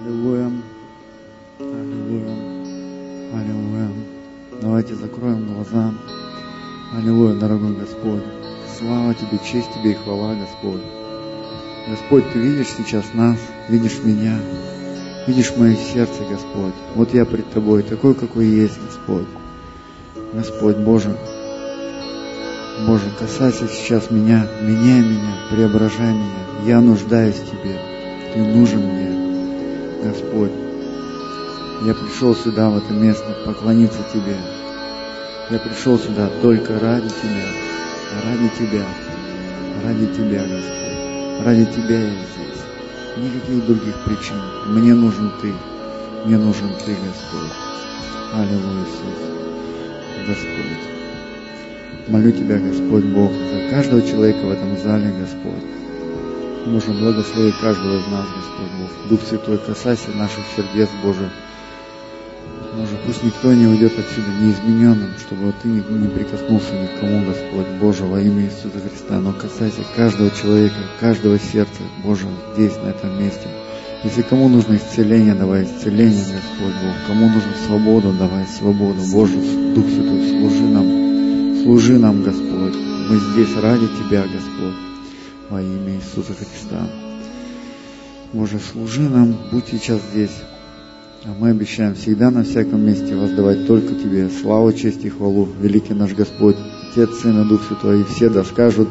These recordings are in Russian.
Аллилуйя. Аллилуйя. Аллилуйя. Давайте закроем глаза. Аллилуйя, дорогой Господь. Слава Тебе, честь Тебе и хвала, Господь. Господь, Ты видишь сейчас нас, видишь меня, видишь мое сердце, Господь. Вот я пред Тобой, такой, какой есть, Господь. Господь Боже, Боже, касайся сейчас меня, меняй меня, преображай меня. Я нуждаюсь в Тебе. Ты нужен мне, Господь. Я пришел сюда, в это место, поклониться Тебе. Я пришел сюда только ради Тебя, ради Тебя, ради Тебя, Господь. Ради Тебя я здесь. Никаких других причин. Мне нужен Ты. Мне нужен Ты, Господь. Аллилуйя, Иисус. Господь. Молю Тебя, Господь Бог, за каждого человека в этом зале, Господь. Боже, благослови каждого из нас, Господь Бог. Дух Святой, касайся наших сердец, Боже. Боже, пусть никто не уйдет отсюда неизмененным, чтобы Ты не, прикоснулся никому, Господь, Боже, во имя Иисуса Христа. Но касайся каждого человека, каждого сердца, Боже, здесь, на этом месте. Если кому нужно исцеление, давай исцеление, Господь Бог. Кому нужна свобода, давай свободу. Боже, Дух Святой, служи нам, служи нам, Господь. Мы здесь ради Тебя, Господь, во имя Иисуса Христа. Боже, служи нам, будь сейчас здесь. А мы обещаем всегда на всяком месте воздавать только Тебе славу, честь и хвалу, великий наш Господь, Отец, Сын и Дух Святой, и все да скажут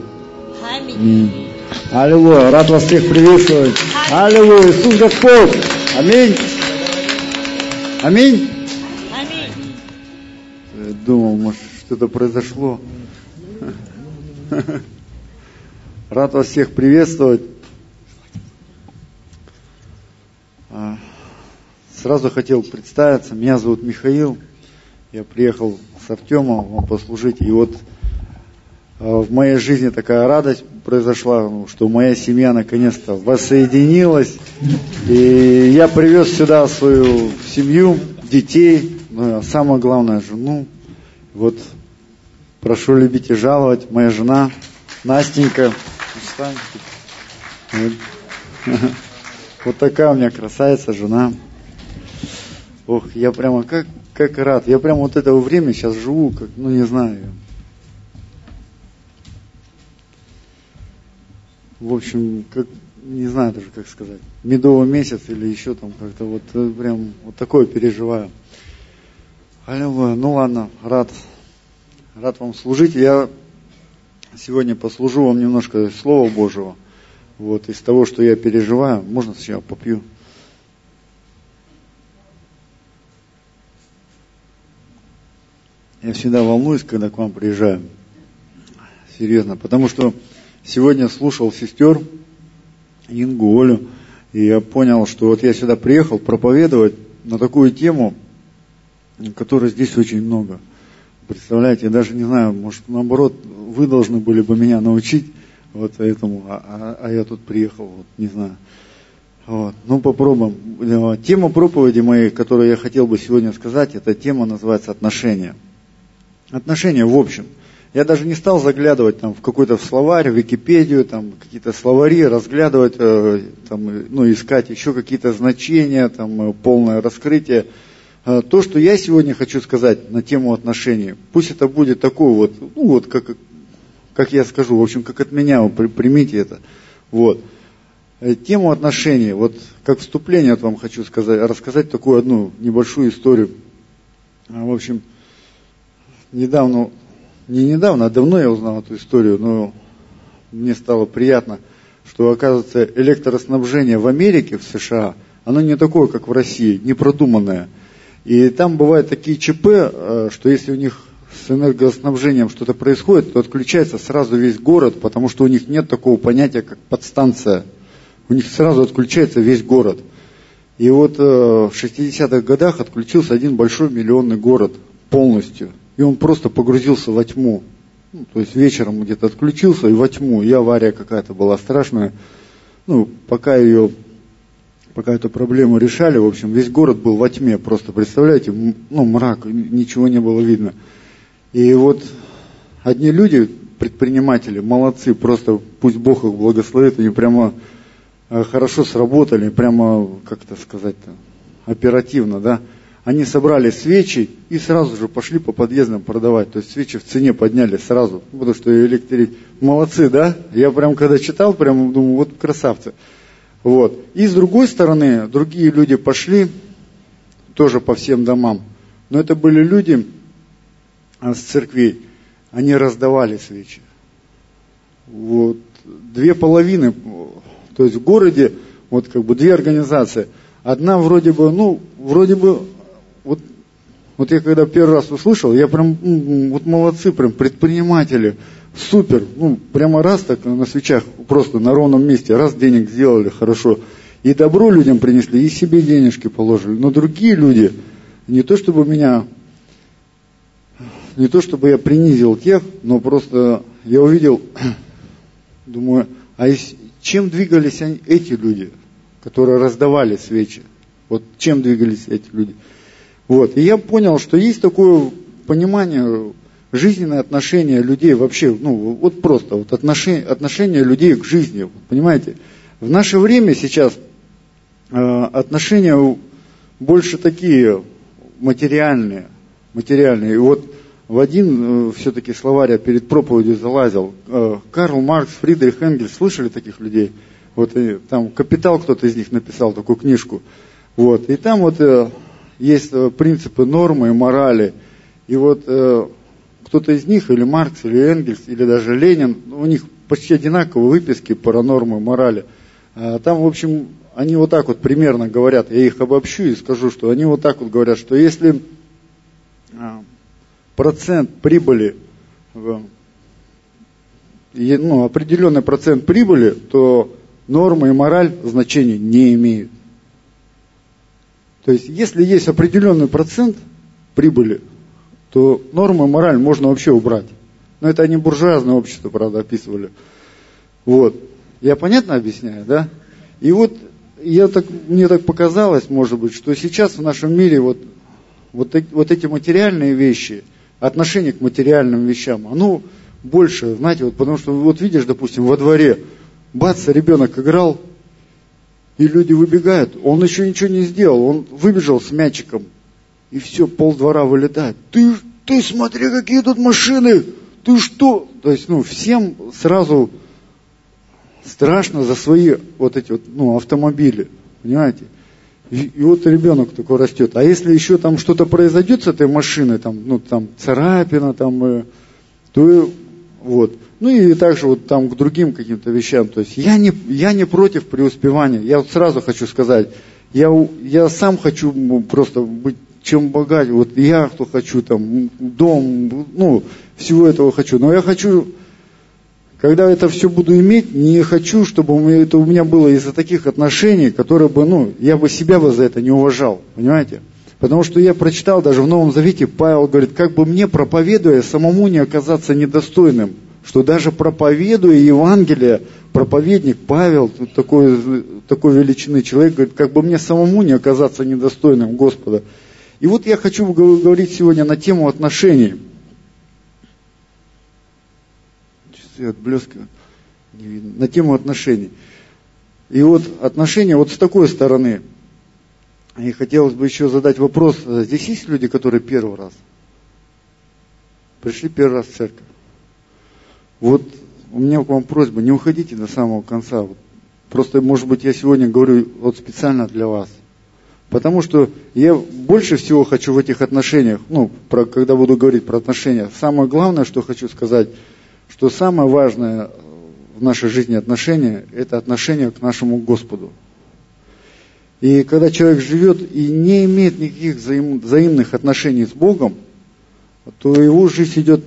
Аминь. Аллилуйя, рад вас всех приветствовать. Аллилуйя, Иисус Господь. Аминь. Аминь. Аминь. Э, Думал, может, что-то произошло. Рад вас всех приветствовать. А, Сразу хотел представиться. Меня зовут Михаил. Я приехал с Артемом вам послужить. И вот а, в моей жизни такая радость произошла, что моя семья наконец-то воссоединилась. И я привез сюда свою семью, детей, ну, а самое главное, жену. Вот прошу любить и жаловать, моя жена Настенька. Встань. Вот. Такая у меня красавица жена. Ох, я прямо как, как рад. Я прямо вот этого времени сейчас живу, как, ну не знаю. В общем, как, не знаю даже, как сказать, медовый месяц или еще там как-то вот э, прям вот такое переживаю. Аллилуйя. Ну ладно, рад, рад вам служить. Я сегодня послужу вам немножко Слова Божьего. Вот из того, что я переживаю. Можно сначала попью? Я всегда волнуюсь, когда к вам приезжаю. Серьезно. Потому что сегодня слушал сестер Ингу, Олю, и я понял, что вот я сюда приехал проповедовать на такую тему, которой здесь очень много. Представляете, я даже не знаю, может, наоборот, вы должны были бы меня научить вот этому, а, а, а я тут приехал, вот, не знаю. Вот. Ну, попробуем. Тема проповеди моей, которую я хотел бы сегодня сказать, эта тема называется отношения. Отношения в общем. Я даже не стал заглядывать там, в какой-то словарь, в Википедию, там, какие-то словари, разглядывать, э, там, ну, искать еще какие-то значения, там, э, полное раскрытие. Э, то, что я сегодня хочу сказать на тему отношений, пусть это будет такое вот, ну вот как, как я скажу, в общем, как от меня, вы примите это. Вот. Э, Тему отношений, вот как вступление вот вам хочу сказать, рассказать такую одну небольшую историю. А, В общем, недавно, не недавно, а давно я узнал эту историю, но мне стало приятно, что, оказывается, электроснабжение в Америке, в США, оно не такое, как в России, не продуманное. И там бывают такие ЧП, э, что если у них с энергоснабжением что-то происходит, то отключается сразу весь город, потому что у них нет такого понятия, как подстанция. У них сразу отключается весь город. И вот э, в 60-х годах отключился один большой миллионный город полностью. И он просто погрузился во тьму. Ну, то есть вечером где-то отключился и во тьму. И авария какая-то была страшная. Ну, пока ее, пока эту проблему решали, в общем, весь город был во тьме. Просто представляете, ну, мрак, ничего не было видно. И вот одни люди, предприниматели, молодцы, просто пусть Бог их благословит, они прямо э, хорошо сработали, прямо, как это сказать-то, оперативно, да, они собрали свечи и сразу же пошли по подъездам продавать. То есть свечи в цене подняли сразу, потому что электрик молодцы, да? Я прям когда читал, прям думаю, вот красавцы. Вот. И с другой стороны, другие люди пошли тоже по всем домам. Но это были люди а, с церквей. Они раздавали свечи. Вот. Две половины, то есть в городе, вот как бы две организации. Одна вроде бы, ну, вроде бы вот, вот я когда первый раз услышал, я прям, вот молодцы, прям предприниматели, супер, ну, прямо раз так на свечах, просто на ровном месте, раз денег сделали хорошо, и добро людям принесли, и себе денежки положили. Но другие люди, не то чтобы меня, не то чтобы я принизил тех, но просто я увидел, думаю, а чем двигались они, эти люди, которые раздавали свечи? Вот чем двигались эти люди? Вот. И я понял, что есть такое понимание, жизненное отношение людей вообще, ну, вот просто, вот отношение, отношение людей к жизни, понимаете? В наше время сейчас э, отношения больше такие материальные, материальные. И вот в один э, все-таки словарь я перед проповедью залазил. Э, Карл Маркс, Фридрих Энгельс, слышали таких людей? Вот и, там «Капитал» кто-то из них написал, такую книжку. Вот, и там вот э, есть э, принципы нормы и морали. И вот э, кто-то из них, или Маркс, или Энгельс, или даже Ленин, у них почти одинаковые выписки про нормы и морали. А там, в общем, они вот так вот примерно говорят, я их обобщу и скажу, что они вот так вот говорят, что если а, процент прибыли, ну, определенный процент прибыли, то норма и мораль значения не имеют. То есть, если есть определенный процент прибыли, то нормы мораль можно вообще убрать. Но это они буржуазное общество, правда, описывали. Вот. Я понятно объясняю, да? И вот я так, мне так показалось, может быть, что сейчас в нашем мире вот, вот, вот эти материальные вещи, отношение к материальным вещам, оно больше, знаете, вот потому что вот видишь, допустим, во дворе, бац, ребенок играл, и люди выбегают. Он еще ничего не сделал. Он выбежал с мячиком. И все, пол двора вылетает. Ты, ты смотри, какие тут машины. Ты что? То есть, ну, всем сразу страшно за свои вот эти вот, ну, автомобили. Понимаете? И, и вот ребенок такой растет. А если еще там что-то произойдет с этой машиной, там, ну, там, царапина, там, э, то вот. Ну и также вот там к другим каким-то вещам. То есть я не, я не против преуспевания. Я вот сразу хочу сказать, я, я сам хочу просто быть чем богат. Вот я кто хочу, там, дом, ну, всего этого хочу. Но я хочу, когда это все буду иметь, не хочу, чтобы это у меня было из-за таких отношений, которые бы, ну, я бы себя бы за это не уважал. Понимаете? Потому что я прочитал даже в Новом Завете, Павел говорит, как бы мне проповедуя, самому не оказаться недостойным что даже проповедуя Евангелие, проповедник Павел, такой, такой величины человек, говорит, как бы мне самому не оказаться недостойным Господа. И вот я хочу говорить сегодня на тему отношений. Часы отблескивают, не видно. На тему отношений. И вот отношения вот с такой стороны. И хотелось бы еще задать вопрос. Здесь есть люди, которые первый раз пришли первый раз в церковь? Вот у меня к вам просьба, не уходите до самого конца. Просто, может быть, я сегодня говорю вот специально для вас. Потому что я больше всего хочу в этих отношениях, ну, про, когда буду говорить про отношения, самое главное, что хочу сказать, что самое важное в нашей жизни отношения, это отношение к нашему Господу. И когда человек живет и не имеет никаких взаим, взаимных отношений с Богом, то его жизнь идет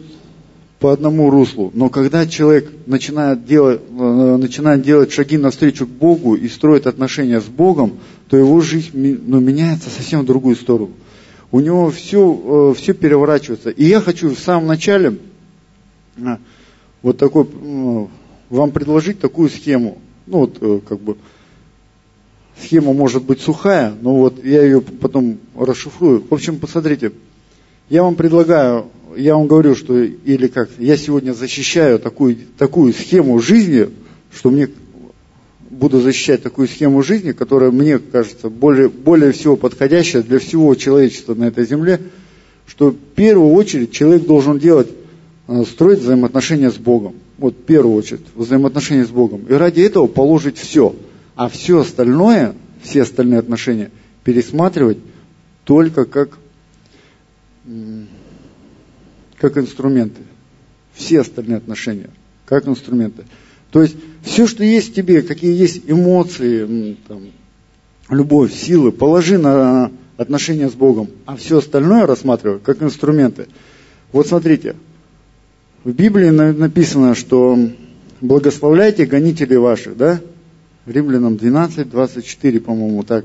по одному руслу. Но когда человек начинает делать, э, начинает делать шаги навстречу к Богу и строит отношения с Богом, то его жизнь ну, меняется совсем в другую сторону. У него все, э, все переворачивается. И я хочу в самом начале э, вот такой, вам предложить такую схему. Ну вот как бы схема может быть сухая, но вот я ее потом расшифрую. В общем, посмотрите, я вам предлагаю я вам говорю, что или как, я сегодня защищаю такую, такую схему жизни, что мне буду защищать такую схему жизни, которая мне кажется более, более всего подходящая для всего человечества на этой земле, что в первую очередь человек должен делать, э, строить взаимоотношения с Богом. Вот в первую очередь взаимоотношения с Богом. И ради этого положить все. А все остальное, все остальные отношения пересматривать только как, как инструменты. Все остальные отношения как инструменты. То есть все, что есть в тебе, какие есть эмоции, там, любовь, силы, положи на отношения с Богом, а все остальное рассматривай как инструменты. Вот смотрите, в Библии написано, что благословляйте гонителей ваших, да? Римлянам 12, 24, по-моему, так.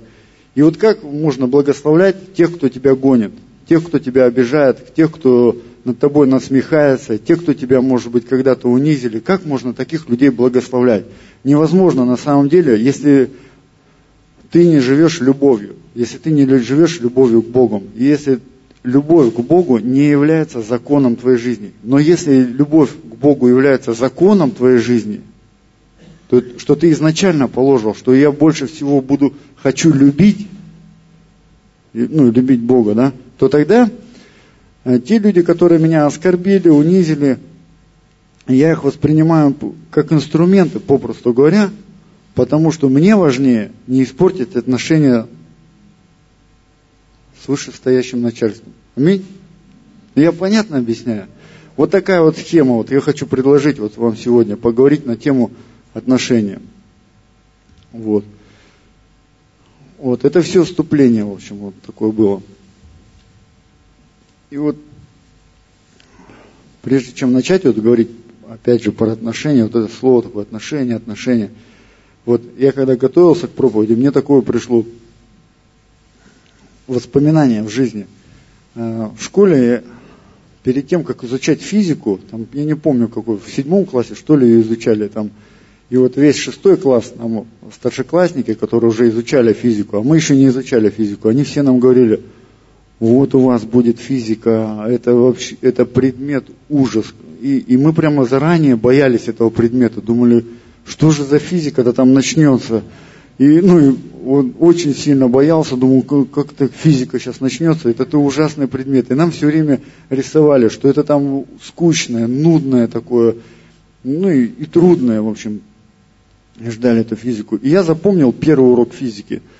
И вот как можно благословлять тех, кто тебя гонит, тех, кто тебя обижает, тех, кто над тобой насмехается, те, кто тебя, может быть, когда-то унизили, как можно таких людей благословлять? Невозможно на самом деле, если ты не живешь любовью, если ты не живешь любовью к Богу, и если любовь к Богу не является законом твоей жизни. Но если любовь к Богу является законом твоей жизни, то что ты изначально положил, что я больше всего буду, хочу любить, ну, любить Бога, да, то тогда Э, те люди, которые меня оскорбили, унизили, я их воспринимаю как инструменты, попросту говоря, потому что мне важнее не испортить отношения с вышестоящим начальством. Аминь? Я понятно объясняю? Вот такая вот схема, вот я хочу предложить вот вам сегодня поговорить на тему отношения. Вот. Вот, это все вступление, в общем, вот такое было. И вот прежде чем начать вот говорить, опять же, про отношения, вот это слово такое, отношения, отношения. Вот я когда готовился к проповеди, мне такое пришло воспоминание в жизни. Э, в школе перед тем, как изучать физику, там, я не помню какой, в седьмом классе, что ли, изучали там, и вот весь шестой класс, нам старшеклассники, которые уже изучали физику, а мы еще не изучали физику, они все нам говорили – вот у вас будет физика, это вообще, это предмет ужас. И, и мы прямо заранее боялись этого предмета, думали, что же за физика-то там начнется. И, ну, и он очень сильно боялся, думал, как то физика сейчас начнется, это, это ужасный предмет. И нам все время рисовали, что это там скучное, нудное такое, ну и, и трудное, в общем. Ждали эту физику. И я запомнил первый урок физики –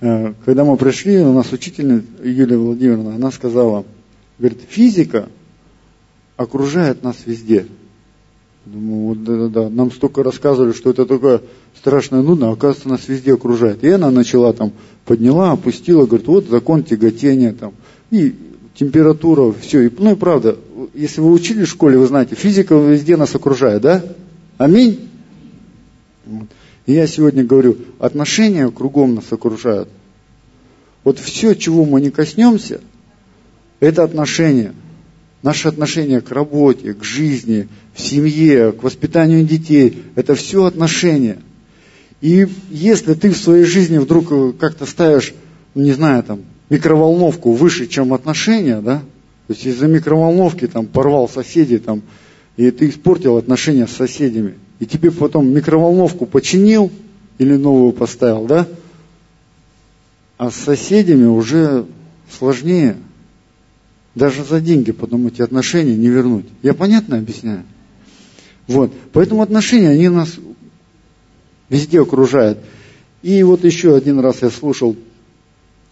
когда мы пришли, у нас учительница Юлия Владимировна, она сказала, говорит, физика окружает нас везде. Думаю, вот да-да-да, нам столько рассказывали, что это такое страшное нудно, а оказывается, нас везде окружает. И она начала там, подняла, опустила, говорит, вот закон тяготения там, и температура, все. И, ну и правда, если вы учили в школе, вы знаете, физика везде нас окружает, да? Аминь? Вот. И я сегодня говорю, отношения кругом нас окружают. Вот все, чего мы не коснемся, это отношения. Наши отношения к работе, к жизни, в семье, к воспитанию детей, это все отношения. И если ты в своей жизни вдруг как-то ставишь, ну, не знаю, там, микроволновку выше, чем отношения, да, то есть из-за микроволновки там порвал соседей, там, и ты испортил отношения с соседями – и тебе потом микроволновку починил или новую поставил, да? А с соседями уже сложнее. Даже за деньги потом эти отношения не вернуть. Я понятно объясняю? Вот. Поэтому отношения, они нас везде окружают. И вот еще один раз я слушал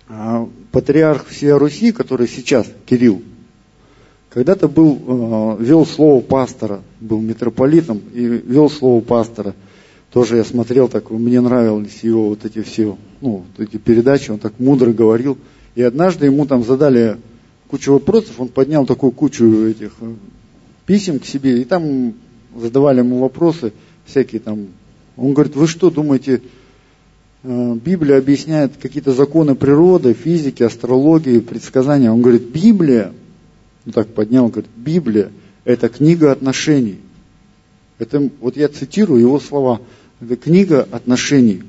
а, патриарх всей Руси, который сейчас, Кирилл, когда-то был, э, вел слово пастора, был митрополитом и вел слово пастора. Тоже я смотрел, так мне нравились его вот эти все, ну, вот эти передачи, он так мудро говорил. И однажды ему там задали кучу вопросов, он поднял такую кучу этих э, писем к себе, и там задавали ему вопросы всякие там. Он говорит, вы что думаете, э, Библия объясняет какие-то законы природы, физики, астрологии, предсказания. Он говорит, Библия ну так поднял, говорит, Библия – это книга отношений. Это, вот я цитирую его слова, это книга отношений.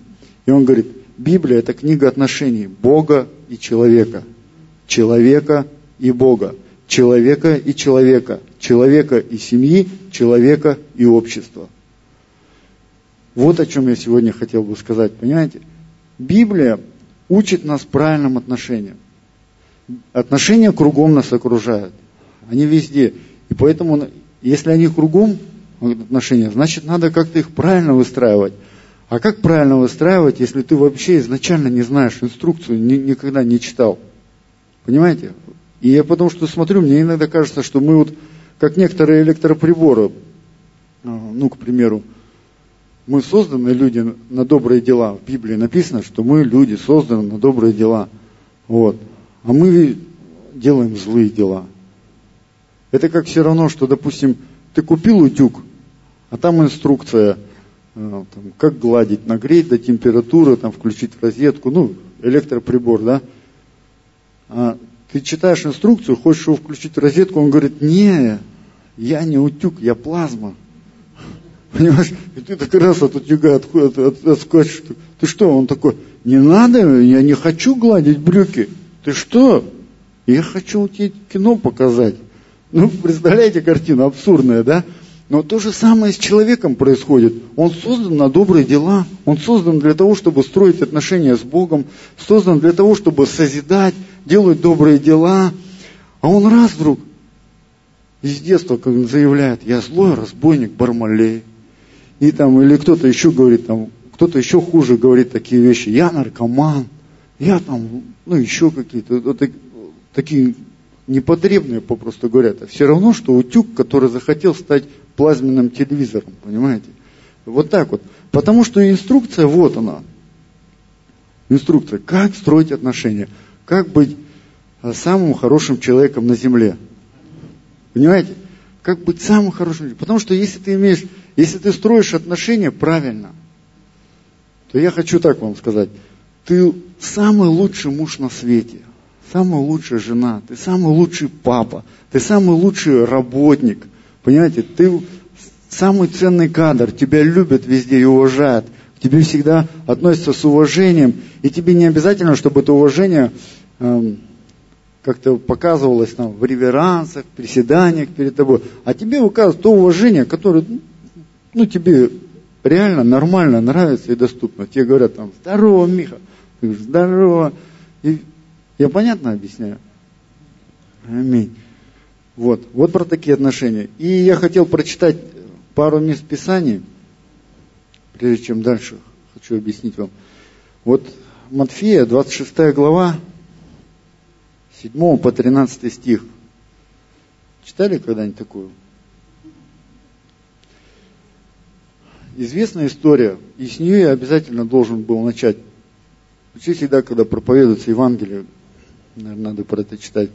И он говорит, Библия – это книга отношений Бога и человека, человека и Бога, человека и человека, человека и семьи, человека и общества. Вот о чем я сегодня хотел бы сказать, понимаете? Библия учит нас правильным отношениям. Отношения кругом нас окружают. Они везде. И поэтому, если они кругом отношения, значит, надо как-то их правильно выстраивать. А как правильно выстраивать, если ты вообще изначально не знаешь инструкцию, ни, никогда не читал? Понимаете? И я потому что смотрю, мне иногда кажется, что мы вот, как некоторые электроприборы, а, ну, к примеру, мы созданы люди на добрые дела. В Библии написано, что мы люди созданы на добрые дела. Вот. А мы делаем злые дела. Это как все равно, что, допустим, ты купил утюг, а там инструкция, э, там, как гладить, нагреть до температуры, там, включить розетку, ну, электроприбор, да. А ты читаешь инструкцию, хочешь его включить в розетку, он говорит, не, я не утюг, я плазма. Понимаешь? И ты так раз от утюга от, от, от, отскочишь. Ты что? Он такой, не надо, я не хочу гладить брюки. Ты что? Я хочу тебе кино показать. Ну, представляете картину абсурдная, да? Но то же самое с человеком происходит. Он создан на добрые дела. Он создан для того, чтобы строить отношения с Богом. Создан для того, чтобы созидать, делать добрые дела. А он раз вдруг из детства как заявляет, я злой разбойник Бармалей. И там, или кто-то еще говорит, там, кто-то еще хуже говорит такие вещи. Я наркоман, я там, ну, еще какие-то, вот, такие непотребные, попросту говоря. Это все равно, что утюг, который захотел стать плазменным телевизором, понимаете? Вот так вот. Потому что инструкция, вот она. Инструкция, как строить отношения, как быть а, самым хорошим человеком на земле. Понимаете? Как быть самым хорошим. Потому что если ты имеешь если ты строишь отношения правильно, то я хочу так вам сказать. Ты самый лучший муж на свете, самая лучшая жена, ты самый лучший папа, ты самый лучший работник. Понимаете, ты самый ценный кадр, тебя любят везде и уважают, к тебе всегда относятся с уважением, и тебе не обязательно, чтобы это уважение эм, как-то показывалось там, в реверансах, приседаниях перед тобой, а тебе выказывают то уважение, которое ну, тебе реально нормально нравится и доступно. Тебе говорят там, здорово, Миха. Ты говоришь, здорово. И я понятно объясняю? Аминь. Вот, вот про такие отношения. И я хотел прочитать пару мест Писаний, прежде чем дальше хочу объяснить вам. Вот Матфея, 26 глава, 7 по 13 стих. Читали когда-нибудь такую? известная история, и с нее я обязательно должен был начать. Вообще всегда, когда проповедуется Евангелие, наверное, надо про это читать.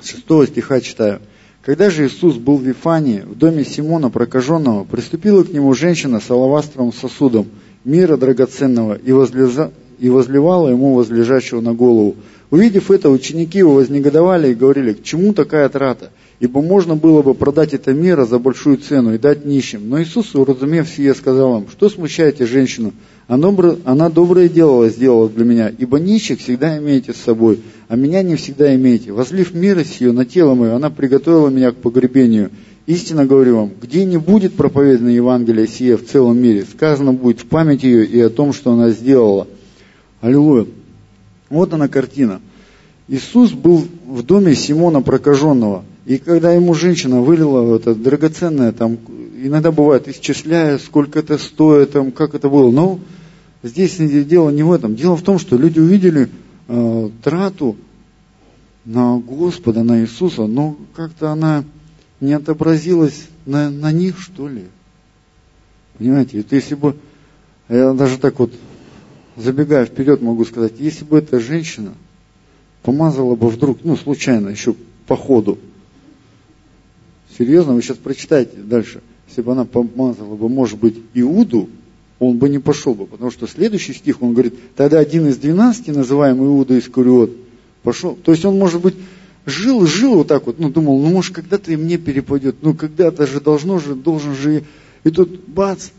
С шестого стиха читаю. Когда же Иисус был в Вифании, в доме Симона прокаженного, приступила к нему женщина с алавастровым сосудом мира драгоценного и, возлеза, и возливала ему возлежащего на голову. Увидев это, ученики его вознегодовали и говорили, к чему такая трата? ибо можно было бы продать это мира за большую цену и дать нищим. Но Иисус, уразумев сие, сказал им, что смущаете женщину? Она доброе дело сделала для меня, ибо нищих всегда имеете с собой, а меня не всегда имеете. Возлив милость ее на тело мое, она приготовила меня к погребению. Истинно говорю вам, где не будет проповедано Евангелие сие в целом мире, сказано будет в память ее и о том, что она сделала. Аллилуйя. Вот она картина. Иисус был в доме Симона прокаженного – и когда ему женщина вылила это драгоценное, там, иногда бывает, исчисляя, сколько это стоит, там, как это было. Но здесь дело не в этом. Дело в том, что люди увидели э, трату на Господа, на Иисуса, но как-то она не отобразилась на, на них, что ли. Понимаете, это если бы, я даже так вот, забегая вперед, могу сказать, если бы эта женщина помазала бы вдруг, ну, случайно, еще по ходу, Серьезно, вы сейчас прочитайте дальше. Если бы она помазала бы, может быть, Иуду, он бы не пошел бы, потому что следующий стих, он говорит, тогда один из двенадцати, называемый Иуда Искариот, пошел. То есть он, может быть, жил, жил вот так вот, ну, думал, ну, может, когда-то и мне перепадет, ну, когда-то же должно же, должен же. И тут, бац,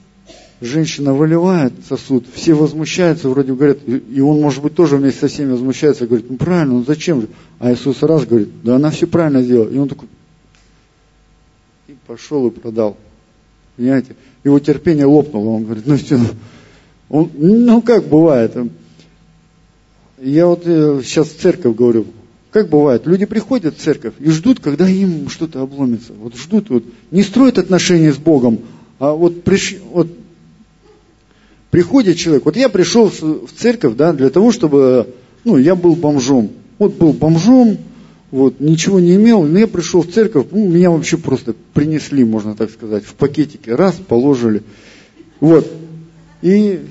женщина выливает сосуд, все возмущаются, вроде говорят, и он, может быть, тоже вместе со всеми возмущается, говорит, ну, правильно, ну, зачем же? А Иисус раз говорит, да она все правильно сделала. И он такой, и пошел и продал. Понимаете? Его терпение лопнуло. Он говорит, ну все, он, ну как бывает. Я вот э, сейчас в церковь говорю, как бывает, люди приходят в церковь и ждут, когда им что-то обломится. Вот ждут, вот, не строят отношения с Богом, а вот, приш, вот приходит человек. Вот я пришел в церковь, да, для того, чтобы, ну, я был бомжом. Вот был бомжом, вот, ничего не имел, но я пришел в церковь, ну, меня вообще просто принесли, можно так сказать, в пакетике, раз, положили. Вот. И,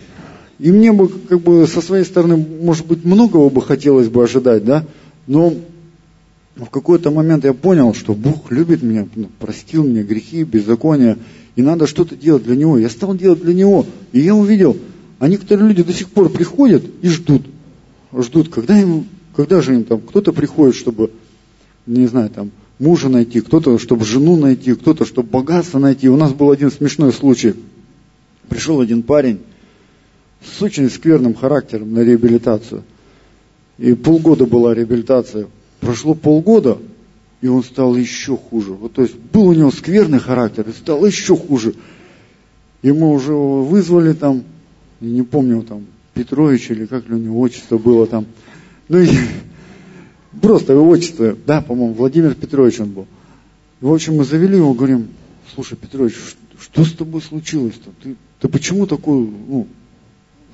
и мне бы, как бы, со своей стороны, может быть, многого бы хотелось бы ожидать, да, но в какой-то момент я понял, что Бог любит меня, ну, простил мне грехи, беззакония, и надо что-то делать для Него. Я стал делать для Него, и я увидел, а некоторые люди до сих пор приходят и ждут, ждут, когда им, когда же им там, кто-то приходит, чтобы не знаю, там, мужа найти, кто-то, чтобы жену найти, кто-то, чтобы богатство найти. У нас был один смешной случай. Пришел один парень с очень скверным характером на реабилитацию. И полгода была реабилитация. Прошло полгода, и он стал еще хуже. Вот, то есть был у него скверный характер, и стал еще хуже. И мы уже вызвали там, не помню, там, Петрович или как ли у него отчество было там. Ну и Просто его отчество, да, по-моему, Владимир Петрович он был. И, в общем, мы завели его, говорим, слушай, Петрович, что с тобой случилось-то? Ты, ты почему такой, ну,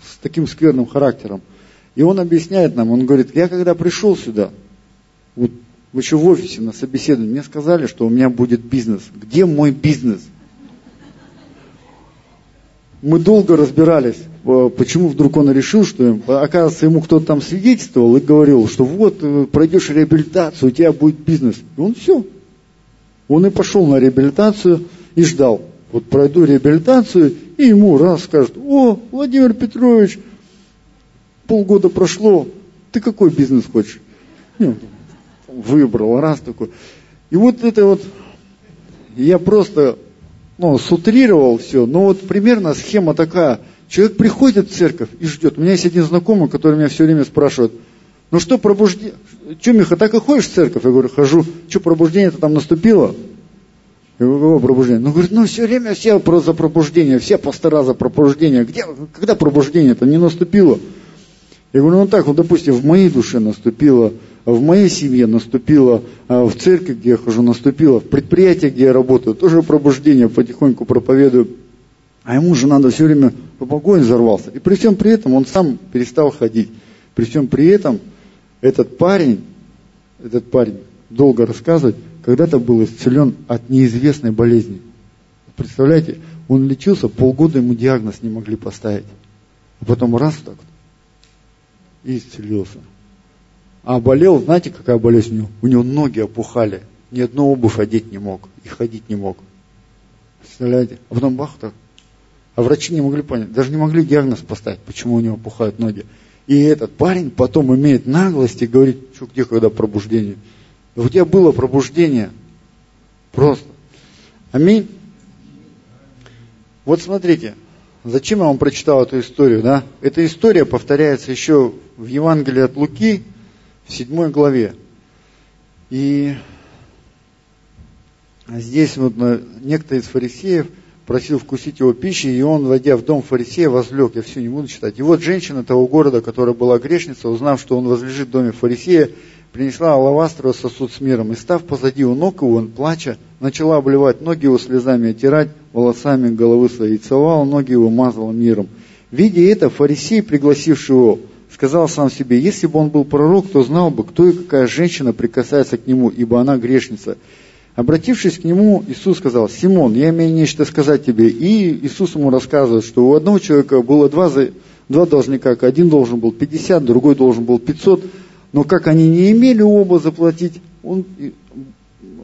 с таким скверным характером? И он объясняет нам, он говорит, я когда пришел сюда, вот еще в офисе на собеседовании, мне сказали, что у меня будет бизнес. Где мой бизнес? Мы долго разбирались, почему вдруг он решил, что, оказывается, ему кто-то там свидетельствовал и говорил, что вот, э, пройдешь реабилитацию, у тебя будет бизнес. И он все. Он и пошел на реабилитацию и ждал. Вот пройду реабилитацию, и ему раз скажут, о, Владимир Петрович, полгода прошло, ты какой бизнес хочешь? Ну, выбрал, раз такой. И вот это вот, я просто ну, сутрировал все, но вот примерно схема такая. Человек приходит в церковь и ждет. У меня есть один знакомый, который меня все время спрашивает, ну что пробуждение, что, Миха, так и ходишь в церковь? Я говорю, хожу, что пробуждение-то там наступило? Я говорю, какое пробуждение? Ну, говорит, ну все время все про за пробуждение, все пастора за пробуждение. Где, когда пробуждение-то не наступило? Я говорю, ну так, вот, допустим, в моей душе наступило, в моей семье наступило, а в церкви, где я хожу, наступило, в предприятии, где я работаю, тоже пробуждение потихоньку проповедую. А ему же надо все время в огонь взорвался. И при всем при этом он сам перестал ходить. При всем при этом этот парень, этот парень, долго рассказывать, когда-то был исцелен от неизвестной болезни. Представляете, он лечился, полгода ему диагноз не могли поставить. А потом раз так и исцелился. А болел, знаете, какая болезнь у него? У него ноги опухали. Ни одну обувь одеть не мог. И ходить не мог. Представляете? А потом бах так. А врачи не могли понять. Даже не могли диагноз поставить, почему у него опухают ноги. И этот парень потом имеет наглость и говорит, что где когда пробуждение. Да у тебя было пробуждение. Просто. Аминь. Вот смотрите, зачем я вам прочитал эту историю, да? Эта история повторяется еще в Евангелии от Луки, в седьмой главе. И здесь вот некто из фарисеев просил вкусить его пищи, и он, войдя в дом фарисея, возлег. Я все не буду читать. И вот женщина того города, которая была грешница, узнав, что он возлежит в доме фарисея, принесла алавастровый сосуд с миром, и став позади у ног его, он, плача, начала обливать ноги его слезами, отирать волосами головы своей, и целовала ноги его, мазала миром. Видя это, фарисей, пригласивший его, сказал сам себе, если бы он был пророк, то знал бы, кто и какая женщина прикасается к нему, ибо она грешница. Обратившись к нему, Иисус сказал, Симон, я имею нечто сказать тебе. И Иисус ему рассказывает, что у одного человека было два, два должника, один должен был 50, другой должен был 500, но как они не имели оба заплатить, он,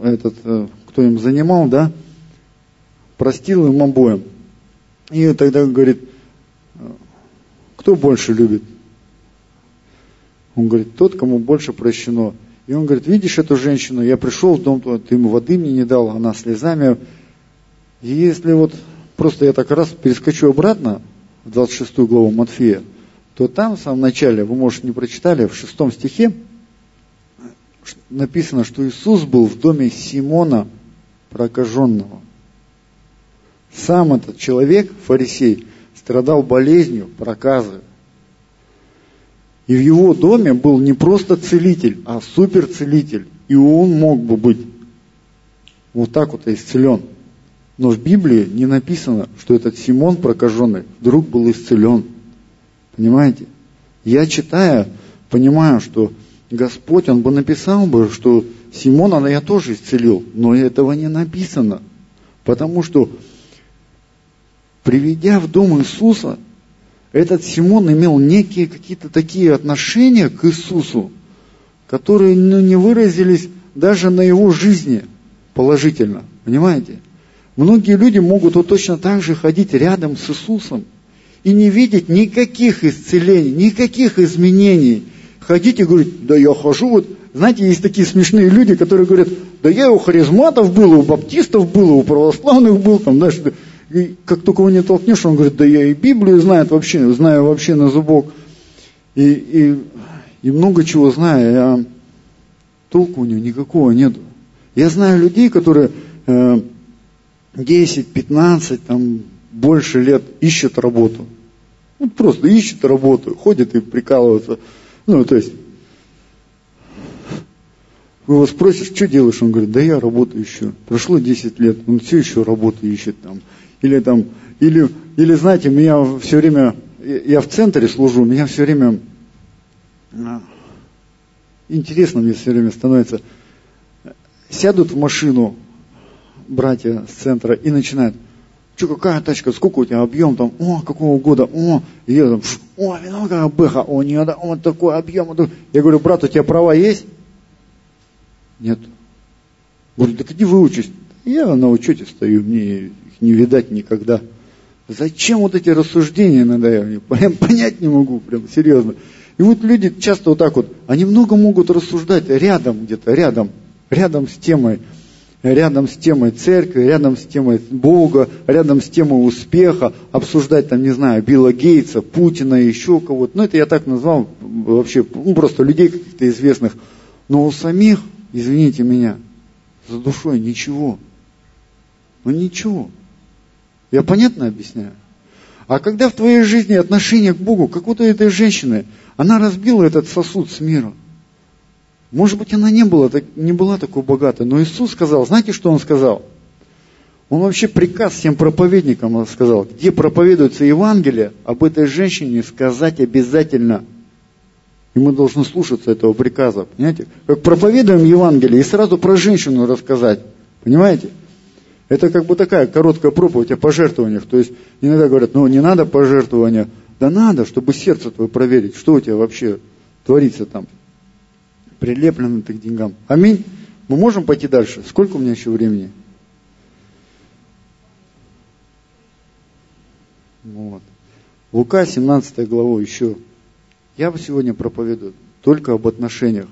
этот, э, кто им занимал, да, простил им обоим. И тогда говорит, кто больше любит? Он говорит, тот, кому больше прощено. И он говорит, видишь эту женщину, я пришел в дом, ты ему воды мне не дал, она слезами. И если вот просто я так раз перескочу обратно в 26 главу Матфея, то там в самом начале, вы, может, не прочитали, в шестом стихе написано, что Иисус был в доме Симона прокаженного. Сам этот человек, фарисей, страдал болезнью, проказы. И в его доме был не просто целитель, а суперцелитель. И он мог бы быть вот так вот исцелен. Но в Библии не написано, что этот Симон прокаженный вдруг был исцелен. Понимаете? Я читая, понимаю, что Господь, Он бы написал бы, что Симона я тоже исцелил, но этого не написано. Потому что, приведя в дом Иисуса, этот Симон имел некие какие-то такие отношения к Иисусу, которые ну, не выразились даже на его жизни положительно. Понимаете? Многие люди могут вот точно так же ходить рядом с Иисусом и не видеть никаких исцелений, никаких изменений. Ходить и говорить, да я хожу вот, знаете, есть такие смешные люди, которые говорят, да я у харизматов был, у баптистов был, у православных был, там, знаешь, и как только его не толкнешь, он говорит, да я и Библию знаю вообще, знаю вообще на зубок. И, и, и много чего знаю, а толку у него никакого нет. Я знаю людей, которые э, 10, 15, там, больше лет ищут работу. Ну, просто ищут работу, ходят и прикалываются. Ну, то есть, вы его спросишь, что делаешь? Он говорит, да я работу ищу. Прошло 10 лет, он все еще работу ищет там. Или там, или, или знаете, меня все время, я в центре служу, меня все время, а, интересно мне все время становится, сядут в машину братья с центра и начинают, что какая тачка, сколько у тебя объем там, о, какого года, о, и я там, о, ну какая о, не надо, о, такой объем. Я говорю, брат, у тебя права есть? Нет. Говорю, так иди выучись. Я на учете стою, мне не видать никогда. Зачем вот эти рассуждения иногда, я понять не могу, прям серьезно. И вот люди часто вот так вот, они много могут рассуждать рядом где-то, рядом, рядом с темой рядом с темой церкви, рядом с темой Бога, рядом с темой успеха, обсуждать там, не знаю, Билла Гейтса, Путина, еще кого-то. Ну, это я так назвал вообще, ну, просто людей каких-то известных. Но у самих, извините меня, за душой ничего. Ну, ничего. Я понятно объясняю? А когда в твоей жизни отношение к Богу, как вот у этой женщины, она разбила этот сосуд с миром. Может быть, она не была, не была такой богатой, но Иисус сказал, знаете, что Он сказал? Он вообще приказ всем проповедникам сказал, где проповедуется Евангелие, об этой женщине сказать обязательно. И мы должны слушаться этого приказа, понимаете? Как проповедуем Евангелие и сразу про женщину рассказать, понимаете? Это как бы такая короткая проповедь о пожертвованиях. То есть иногда говорят, ну не надо пожертвования. Да надо, чтобы сердце твое проверить, что у тебя вообще творится там прилеплены к деньгам. Аминь. Мы можем пойти дальше? Сколько у меня еще времени? Вот. Лука, 17 глава еще. Я сегодня проповедую только об отношениях.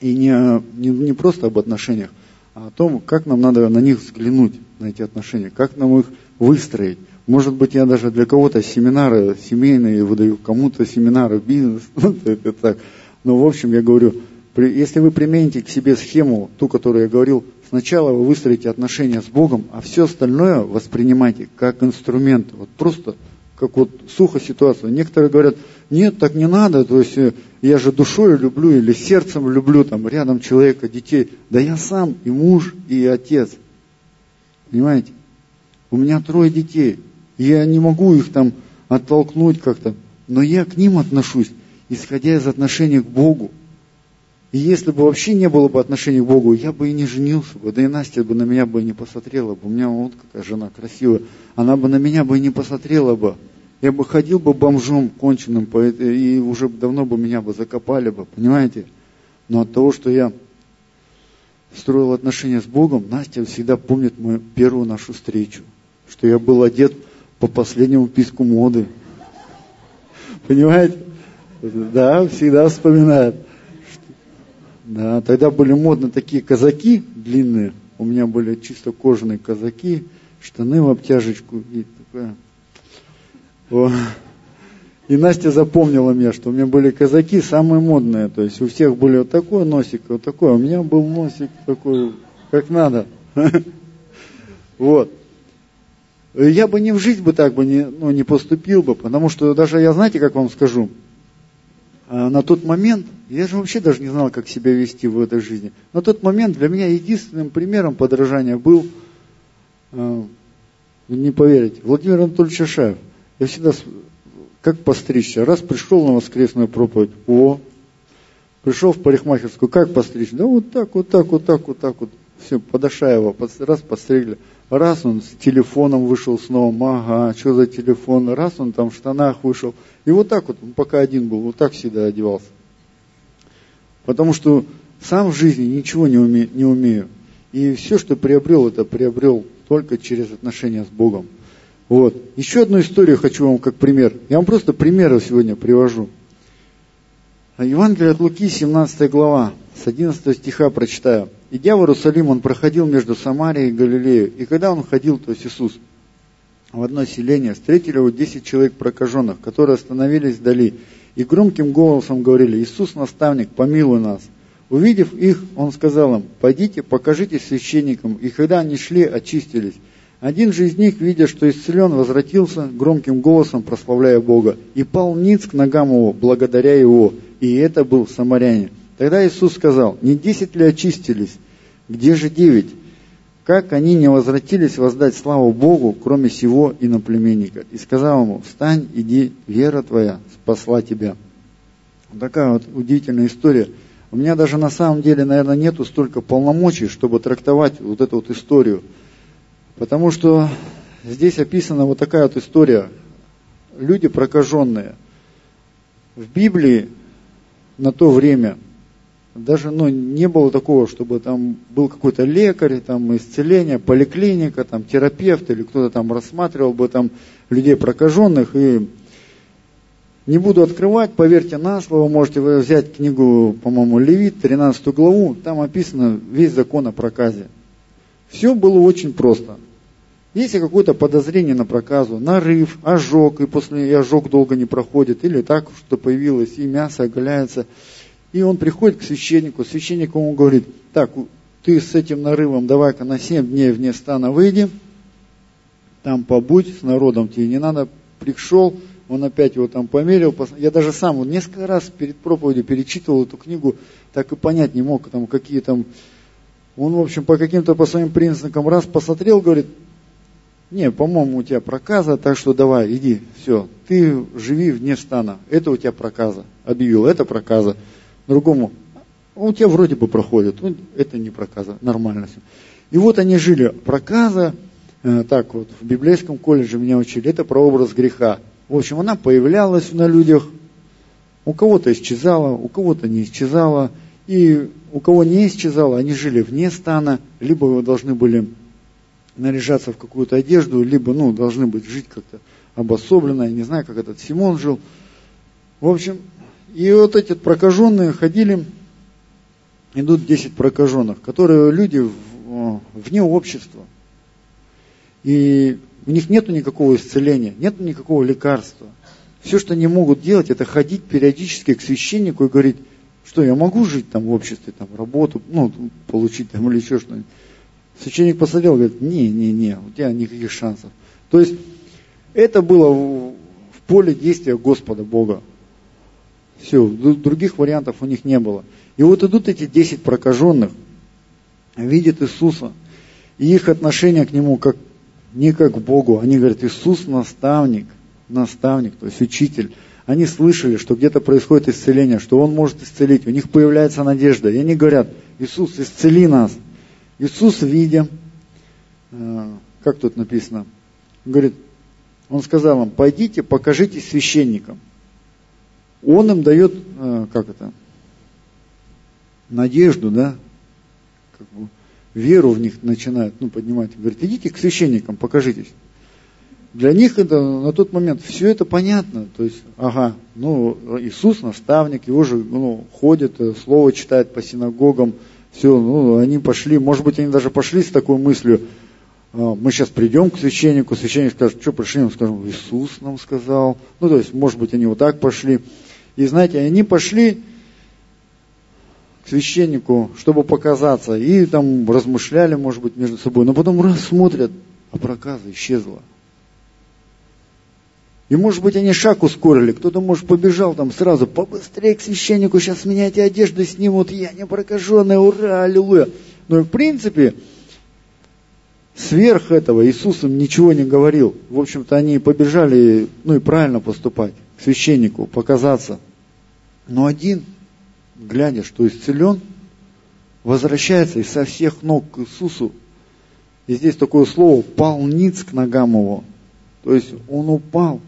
И не, не, не просто об отношениях, а о том, как нам надо на них взглянуть, на эти отношения, как нам их выстроить. Может быть, я даже для кого-то семинары семейные выдаю, кому-то семинары бизнес, это так. Но, в общем, я говорю, если вы примените к себе схему, ту, которую я говорил, сначала вы выстроите отношения с Богом, а все остальное воспринимайте как инструмент. Вот просто как вот сухо ситуация. Некоторые говорят, нет, так не надо, то есть э, я же душой люблю или сердцем люблю там рядом человека, детей. Да я сам и муж, и отец. Понимаете? У меня трое детей. Я не могу их там оттолкнуть как-то. Но я к ним отношусь исходя из отношения к Богу. И если бы вообще не было бы отношений к Богу, я бы и не женился бы, да и Настя бы на меня бы и не посмотрела бы. У меня вот какая жена красивая, она бы на меня бы и не посмотрела бы. Я бы ходил бы бомжом конченным, и уже давно бы меня бы закопали бы, понимаете? Но от того, что я строил отношения с Богом, Настя всегда помнит мою первую нашу встречу, что я был одет по последнему писку моды. Понимаете? Да, всегда вспоминают. Да, тогда были модны такие казаки длинные. У меня были чисто кожаные казаки, штаны в обтяжечку и такое. И Настя запомнила меня, что у меня были казаки самые модные. То есть у всех были вот такой носик, вот такой. А у меня был носик такой, как надо. Вот. я бы не в жизнь бы так бы не, ну, не поступил бы, потому что даже я, знаете, как вам скажу, а, на тот момент, я же вообще даже не знал, как себя вести в этой жизни. На тот момент для меня единственным примером подражания был, а, не поверите, Владимир Анатольевич Ашаев. Я всегда, как постричься, раз пришел на воскресную проповедь, о, пришел в парикмахерскую, как постричь? Да вот так, вот так, вот так, вот так вот. Все, подошаево, раз постригли. Раз он с телефоном вышел снова, ага, что за телефон? Раз он там в штанах вышел. И вот так вот, он пока один был, вот так всегда одевался. Потому что сам в жизни ничего не, уме, не умею. И все, что приобрел, это приобрел только через отношения с Богом. Вот. Еще одну историю хочу вам как пример. Я вам просто примеры сегодня привожу. Евангелие от Луки, 17 глава, с 11 стиха прочитаю. Идя в Иерусалим, он проходил между Самарией и Галилеей. И когда он ходил, то есть Иисус, в одно селение, встретили его 10 человек прокаженных, которые остановились вдали и громким голосом говорили, Иисус, наставник, помилуй нас. Увидев их, он сказал им, пойдите, покажитесь священникам. И когда они шли, очистились. Один же из них, видя, что исцелен, возвратился громким голосом, прославляя Бога, и пал ниц к ногам его, благодаря его. И это был самарянин. Тогда Иисус сказал, не десять ли очистились? Где же девять? Как они не возвратились воздать славу Богу, кроме сего иноплеменника? И сказал ему, встань, иди, вера твоя спасла тебя. Вот такая вот удивительная история. У меня даже на самом деле, наверное, нету столько полномочий, чтобы трактовать вот эту вот историю. Потому что здесь описана вот такая вот история. Люди прокаженные. В Библии на то время даже ну, не было такого, чтобы там был какой-то лекарь, там исцеление, поликлиника, там терапевт или кто-то там рассматривал бы там людей прокаженных. И не буду открывать, поверьте на слово, можете вы взять книгу, по-моему, Левит, 13 главу, там описано весь закон о проказе. Все было очень просто. Если какое-то подозрение на проказу, нарыв, ожог, и после и ожог долго не проходит, или так, что появилось, и мясо оголяется – и он приходит к священнику, священник ему говорит, так, ты с этим нарывом давай-ка на 7 дней вне стана выйди, там побудь с народом, тебе не надо, пришел, он опять его там померил. Я даже сам несколько раз перед проповедью перечитывал эту книгу, так и понять не мог, там, какие там... Он, в общем, по каким-то по своим признакам раз посмотрел, говорит, не, по-моему, у тебя проказа, так что давай, иди, все, ты живи вне стана, это у тебя проказа. Объявил, это проказа другому, у тебя вроде бы проходит, ну, это не проказа, нормально все. И вот они жили, проказа, э, так вот, в библейском колледже меня учили, это прообраз греха. В общем, она появлялась на людях, у кого-то исчезала, у кого-то не исчезала, и у кого не исчезала, они жили вне стана, либо вы должны были наряжаться в какую-то одежду, либо, ну, должны быть жить как-то обособленно, я не знаю, как этот Симон жил. В общем, и вот эти прокаженные ходили, идут 10 прокаженных, которые люди вне общества. И у них нет никакого исцеления, нет никакого лекарства. Все, что они могут делать, это ходить периодически к священнику и говорить, что я могу жить там в обществе, там работу, ну, получить там или еще что-нибудь. Священник посмотрел, говорит, не, не, не, у тебя никаких шансов. То есть это было в поле действия Господа Бога. Все, других вариантов у них не было. И вот идут эти десять прокаженных, видят Иисуса, и их отношение к Нему как, не как к Богу. Они говорят, Иисус наставник, наставник, то есть учитель. Они слышали, что где-то происходит исцеление, что Он может исцелить. У них появляется надежда. И они говорят, Иисус, исцели нас. Иисус, видя, э, как тут написано, говорит, Он сказал им, пойдите, покажитесь священникам он им дает, э, как это, надежду, да, как бы, веру в них начинает, ну, поднимать. Говорит, идите к священникам, покажитесь. Для них это на тот момент все это понятно. То есть, ага, ну, Иисус наставник, его же ну, ходит, э, слово читает по синагогам, все, ну, они пошли, может быть, они даже пошли с такой мыслью, а, мы сейчас придем к священнику, священник скажет, что пришли, мы скажем, Иисус нам сказал. Ну, то есть, может быть, они вот так пошли. И знаете, они пошли к священнику, чтобы показаться, и там размышляли, может быть, между собой, но потом раз смотрят, а проказа исчезла. И может быть они шаг ускорили, кто-то может побежал там сразу, побыстрее к священнику, сейчас меня эти одежды снимут, я не прокаженный, ура, аллилуйя. Но в принципе, сверх этого Иисус им ничего не говорил. В общем-то, они побежали, ну и правильно поступать, к священнику, показаться. Но один, глядя, что исцелен, возвращается и со всех ног к Иисусу. И здесь такое слово «пал ниц к ногам его». То есть он упал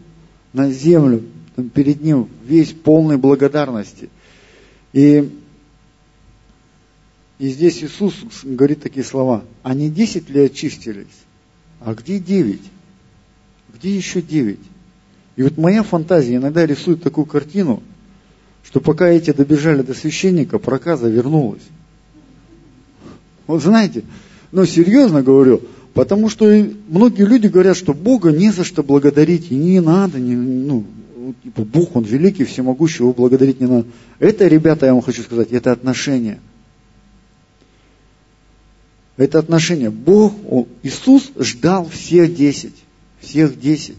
на землю, там перед ним весь полной благодарности. И, и здесь Иисус говорит такие слова. Они десять ли очистились? А где девять? Где еще девять? И вот моя фантазия иногда рисует такую картину, что пока эти добежали до священника, проказа вернулась. Вот знаете, ну серьезно говорю, потому что многие люди говорят, что Бога не за что благодарить, и не надо, не, ну, типа, Бог, Он великий, всемогущий, его благодарить не надо. Это, ребята, я вам хочу сказать, это отношение. Это отношение. Бог, он, Иисус ждал всех десять. Всех десять.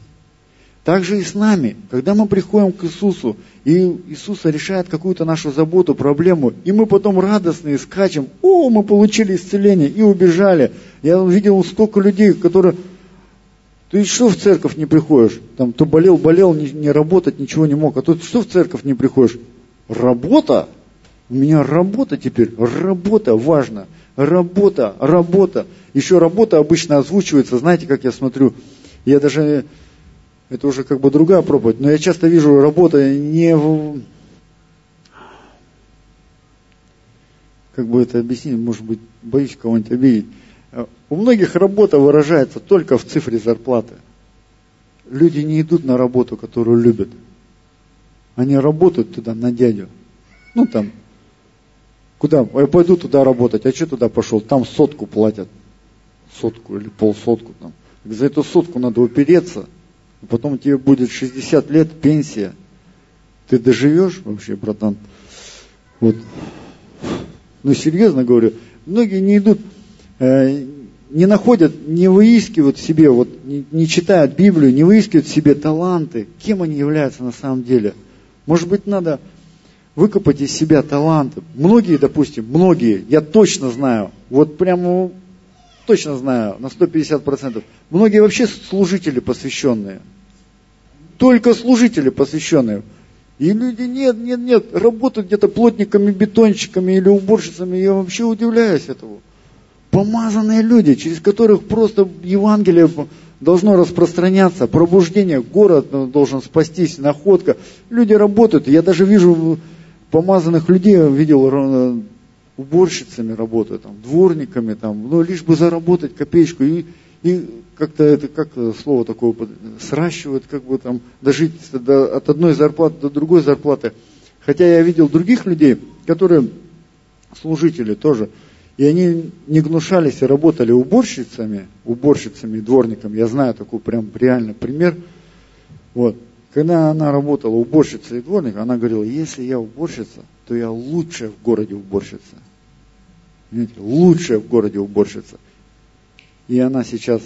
Так же и с нами. Когда мы приходим к Иисусу, и Иисус решает какую-то нашу заботу, проблему, и мы потом радостные скачем, о, мы получили исцеление, и убежали. Я видел столько людей, которые, ты что в церковь не приходишь? Там, то болел, болел, не, не работать, ничего не мог. А тут что в церковь не приходишь? Работа? У меня работа теперь, работа важно. Работа, работа. Еще работа обычно озвучивается, знаете, как я смотрю, я даже это уже как бы другая проповедь. Но я часто вижу, работа не в... Как бы это объяснить, может быть, боюсь кого-нибудь обидеть. У многих работа выражается только в цифре зарплаты. Люди не идут на работу, которую любят. Они работают туда на дядю. Ну там, куда? Я пойду туда работать. А что туда пошел? Там сотку платят. Сотку или полсотку там. За эту сотку надо упереться – потом тебе будет 60 лет, пенсия. Ты доживешь вообще, братан? Вот. Ну, серьезно говорю, многие не идут, э, не находят, не выискивают себе, вот, не, не читают Библию, не выискивают себе таланты. Кем они являются на самом деле? Может быть, надо выкопать из себя таланты. Многие, допустим, многие, я точно знаю, вот прямо точно знаю, на 150%, многие вообще служители посвященные – только служители посвященные. И люди, нет, нет, нет, работают где-то плотниками, бетонщиками или уборщицами. Я вообще удивляюсь этому. Помазанные люди, через которых просто Евангелие должно распространяться, пробуждение, город должен спастись, находка. Люди работают. Я даже вижу помазанных людей, видел уборщицами работают, там, дворниками, там, ну, лишь бы заработать копеечку. И, и как-то это, как слово такое, сращивают, как бы там, дожить до, от одной зарплаты до другой зарплаты. Хотя я видел других людей, которые служители тоже, и они не гнушались и работали уборщицами, уборщицами, дворниками. Я знаю такой прям реальный пример. Вот. Когда она работала уборщицей и дворником, она говорила, если я уборщица, то я лучшая в городе уборщица. Лучшая в городе уборщица. И она сейчас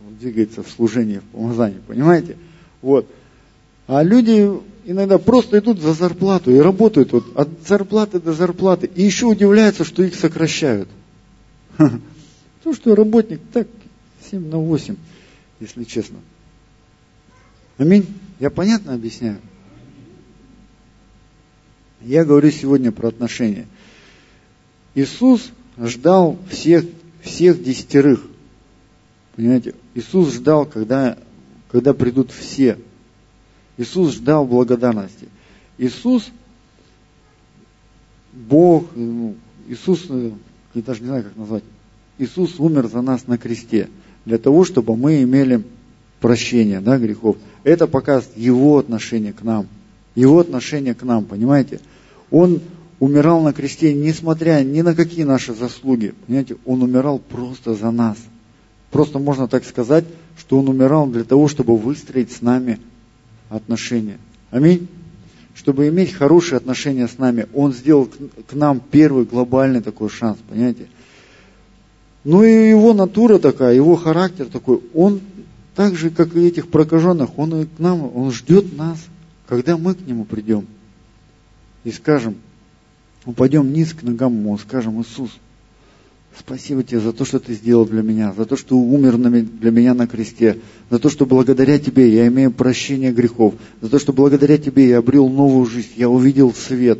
двигается в служении, в помазании, понимаете? Вот. А люди иногда просто идут за зарплату и работают вот от зарплаты до зарплаты. И еще удивляются, что их сокращают. То, что работник так 7 на 8, если честно. Аминь. Я понятно объясняю? Я говорю сегодня про отношения. Иисус ждал всех, всех десятерых. Понимаете, Иисус ждал, когда, когда придут все. Иисус ждал благодарности. Иисус, Бог, ну, Иисус, э, я даже не знаю, как назвать, Иисус умер за нас на кресте, для того, чтобы мы имели прощение да, грехов. Это показывает Его отношение к нам. Его отношение к нам, понимаете? Он умирал на кресте, несмотря ни на какие наши заслуги. Понимаете, Он умирал просто за нас – Просто можно так сказать, что Он умирал для того, чтобы выстроить с нами отношения. Аминь. Чтобы иметь хорошие отношения с нами, Он сделал к нам первый глобальный такой шанс, понимаете? Ну и его натура такая, его характер такой, он так же, как и этих прокаженных, Он и к нам, Он ждет нас, когда мы к Нему придем и скажем, упадем низ к ногам Ему, скажем, Иисус, Спасибо тебе за то, что ты сделал для меня, за то, что умер для меня на кресте, за то, что благодаря тебе я имею прощение грехов, за то, что благодаря тебе я обрел новую жизнь, я увидел свет,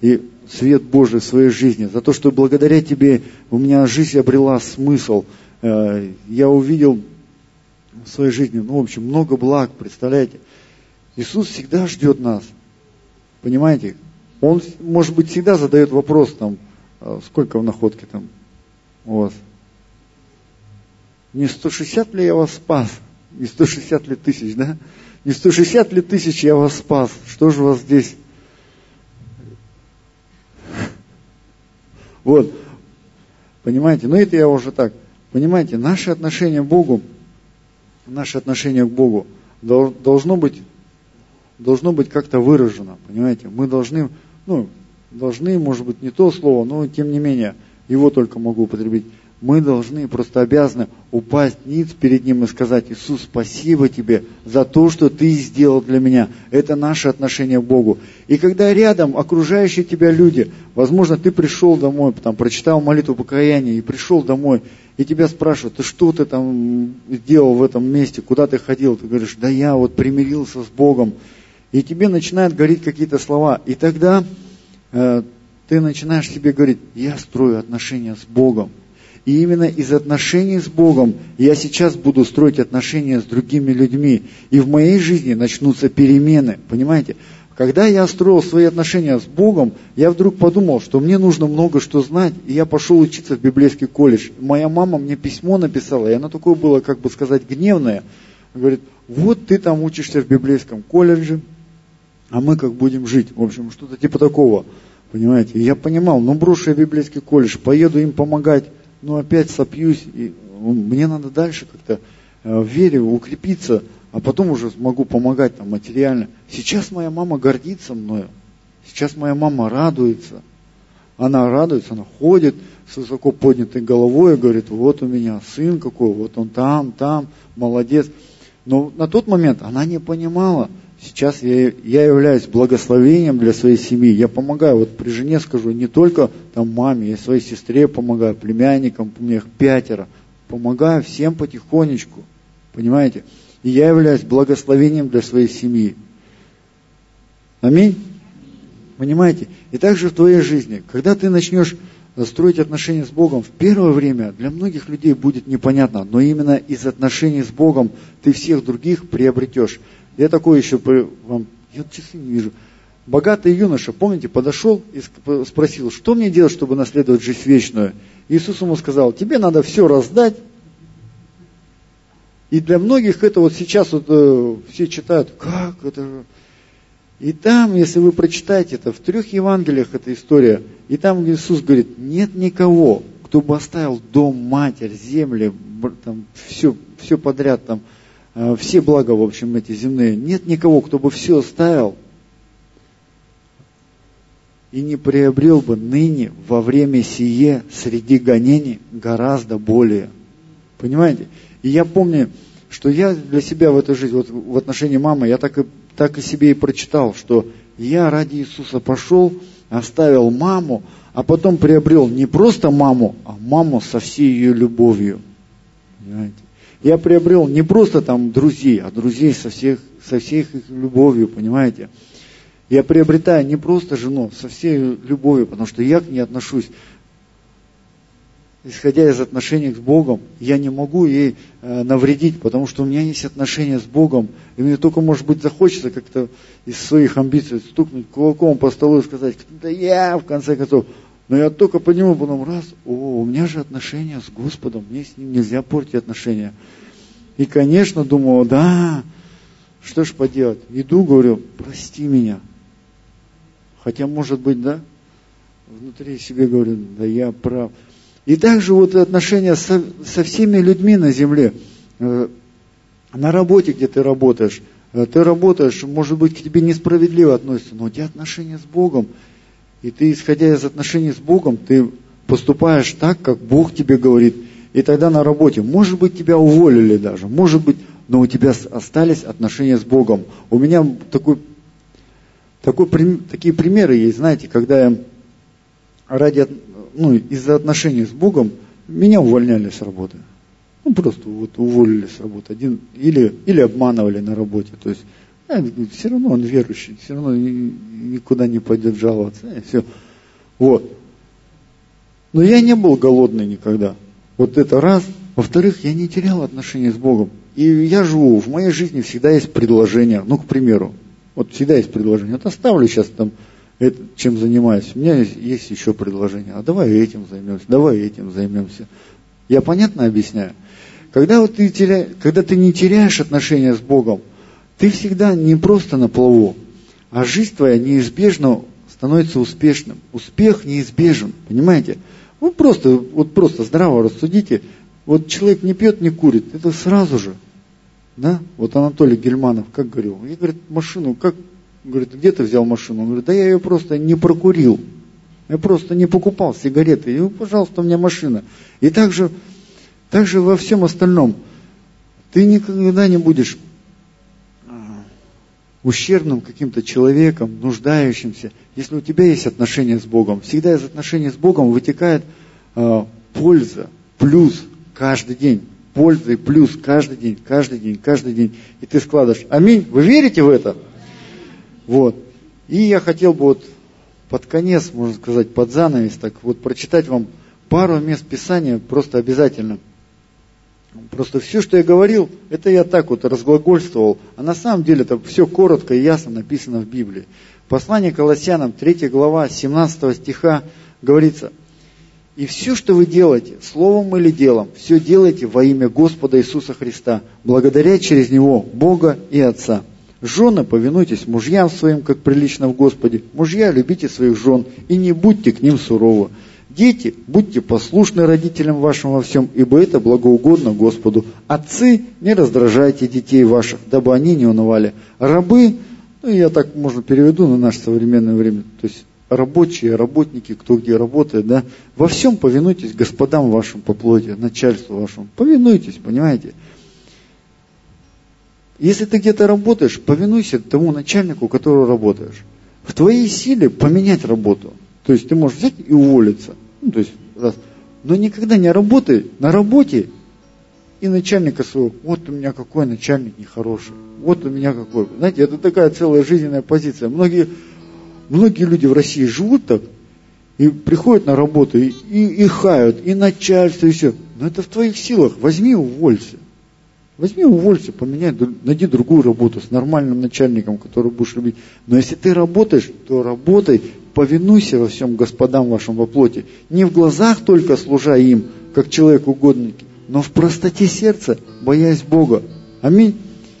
и свет Божий в своей жизни, за то, что благодаря тебе у меня жизнь обрела смысл, э, я увидел в своей жизни, ну, в общем, много благ, представляете. Иисус всегда ждет нас, понимаете? Он, может быть, всегда задает вопрос, там, «А сколько в находке там, у вас. Не 160 ли я вас спас? Не 160 ли тысяч, да? Не 160 ли тысяч я вас спас? Что же у вас здесь? Вот. Понимаете? Ну это я уже так. Понимаете, наше отношение к Богу, наше отношение к Богу должно быть, должно быть как-то выражено. Понимаете? Мы должны, ну, должны, может быть, не то слово, но тем не менее – его только могу употребить. Мы должны, просто обязаны упасть ниц перед Ним и сказать, Иисус, спасибо Тебе за то, что Ты сделал для меня. Это наше отношение к Богу. И когда рядом окружающие тебя люди, возможно, ты пришел домой, там, прочитал молитву покаяния и пришел домой, и тебя спрашивают, ты что ты там сделал в этом месте, куда ты ходил? Ты говоришь, да я вот примирился с Богом. И тебе начинают говорить какие-то слова. И тогда э, ты начинаешь себе говорить, я строю отношения с Богом. И именно из отношений с Богом я сейчас буду строить отношения с другими людьми. И в моей жизни начнутся перемены. Понимаете? Когда я строил свои отношения с Богом, я вдруг подумал, что мне нужно много что знать, и я пошел учиться в библейский колледж. Моя мама мне письмо написала, и оно такое было, как бы сказать, гневное. Говорит, вот ты там учишься в библейском колледже, а мы как будем жить. В общем, что-то типа такого. Понимаете? И я понимал, ну брошу я библейский колледж, поеду им помогать, ну опять сопьюсь, и ну, мне надо дальше как-то э, в вере укрепиться, а потом уже смогу помогать там материально. Сейчас моя мама гордится мною, сейчас моя мама радуется. Она радуется, она ходит с высоко поднятой головой и говорит, вот у меня сын какой, вот он там, там, молодец. Но на тот момент она не понимала, Сейчас я, я являюсь благословением для своей семьи. Я помогаю, вот при жене скажу, не только там маме, я своей сестре помогаю, племянникам, у меня их пятеро. Помогаю всем потихонечку, понимаете? И я являюсь благословением для своей семьи. Аминь? Понимаете? И также в твоей жизни, когда ты начнешь строить отношения с Богом, в первое время для многих людей будет непонятно, но именно из отношений с Богом ты всех других приобретешь. Я такой еще вам, я часы не вижу. Богатый юноша, помните, подошел и спросил, что мне делать, чтобы наследовать жизнь вечную? Иисус ему сказал, тебе надо все раздать. И для многих это вот сейчас вот э, все читают, как это и там, если вы прочитаете это, в трех Евангелиях эта история, и там Иисус говорит, нет никого, кто бы оставил дом, матерь, земли, там, все, все подряд, там, все блага, в общем, эти земные. Нет никого, кто бы все оставил и не приобрел бы ныне во время сие среди гонений гораздо более. Понимаете? И я помню, что я для себя в этой жизни, вот в отношении мамы, я так и, так и себе и прочитал, что я ради Иисуса пошел, оставил маму, а потом приобрел не просто маму, а маму со всей ее любовью. Понимаете? Я приобрел не просто там друзей, а друзей со, всех, со всей их любовью, понимаете? Я приобретаю не просто жену, со всей любовью, потому что я к ней отношусь, исходя из отношений с Богом, я не могу ей э, навредить, потому что у меня есть отношения с Богом, и мне только, может быть, захочется как-то из своих амбиций стукнуть кулаком по столу и сказать, да я, в конце концов, но я только подниму потом раз, о, у меня же отношения с Господом, мне с ним нельзя портить отношения. И, конечно, думал, да, что ж поделать. Иду, говорю, прости меня. Хотя, может быть, да, внутри себе говорю, да я прав. И также вот отношения со, со всеми людьми на земле, э, на работе, где ты работаешь, э, ты работаешь, может быть, к тебе несправедливо относятся, но у тебя отношения с Богом, и ты, исходя из отношений с Богом, ты поступаешь так, как Бог тебе говорит. И тогда на работе, может быть, тебя уволили даже, может быть, но у тебя остались отношения с Богом. У меня такой, такой, такие примеры есть, знаете, когда я ради, ну, из-за отношений с Богом меня увольняли с работы. Ну, просто вот уволили с работы. Один, или, или обманывали на работе. То есть, все равно он верующий, все равно никуда не пойдет жаловаться. Э, все. Вот. Но я не был голодный никогда. Вот это раз. Во-вторых, я не терял отношения с Богом. И я живу, в моей жизни всегда есть предложение. Ну, к примеру, вот всегда есть предложение. Вот оставлю сейчас там, это, чем занимаюсь. У меня есть, есть еще предложение. А давай этим займемся, давай этим займемся. Я понятно объясняю? Когда, вот ты, теря... Когда ты не теряешь отношения с Богом, ты всегда не просто на плаву, а жизнь твоя неизбежно становится успешным. Успех неизбежен, понимаете? Ну просто, вот просто здраво рассудите. Вот человек не пьет, не курит, это сразу же. Да? Вот Анатолий Гельманов как говорил? Я, говорит, машину, как, говорит, где ты взял машину? Он говорит, да я ее просто не прокурил. Я просто не покупал сигареты. И, пожалуйста, у меня машина. И также, также во всем остальном. Ты никогда не будешь ущербным каким-то человеком, нуждающимся, если у тебя есть отношения с Богом. Всегда из отношений с Богом вытекает э, польза, плюс каждый день. Польза и плюс каждый день, каждый день, каждый день. И ты складываешь. Аминь. Вы верите в это? Вот. И я хотел бы вот под конец, можно сказать, под занавес, так вот прочитать вам пару мест Писания просто обязательно. Просто все, что я говорил, это я так вот разглагольствовал, а на самом деле это все коротко и ясно написано в Библии. Послание Колоссянам, 3 глава, 17 стиха говорится, «И все, что вы делаете, словом или делом, все делайте во имя Господа Иисуса Христа, благодаря через Него Бога и Отца». Жены, повинуйтесь мужьям своим, как прилично в Господе. Мужья, любите своих жен и не будьте к ним суровы. Дети, будьте послушны родителям вашим во всем, ибо это благоугодно Господу. Отцы, не раздражайте детей ваших, дабы они не унывали. Рабы, ну я так можно переведу на наше современное время, то есть рабочие, работники, кто где работает, да, во всем повинуйтесь господам вашим по плоти, начальству вашему. Повинуйтесь, понимаете? Если ты где-то работаешь, повинуйся тому начальнику, которого работаешь. В твоей силе поменять работу. То есть ты можешь взять и уволиться. Ну, то есть, раз. Но никогда не работай на работе и начальника своего. Вот у меня какой начальник нехороший. Вот у меня какой. Знаете, это такая целая жизненная позиция. Многие, многие люди в России живут так, и приходят на работу, и, и, и хают, и начальство, и все. Но это в твоих силах. Возьми уволься. Возьми, уволься, поменяй, найди другую работу с нормальным начальником, который будешь любить. Но если ты работаешь, то работай, повинуйся во всем господам вашим во плоти. Не в глазах только служа им, как человек угодники, но в простоте сердца, боясь Бога. Аминь.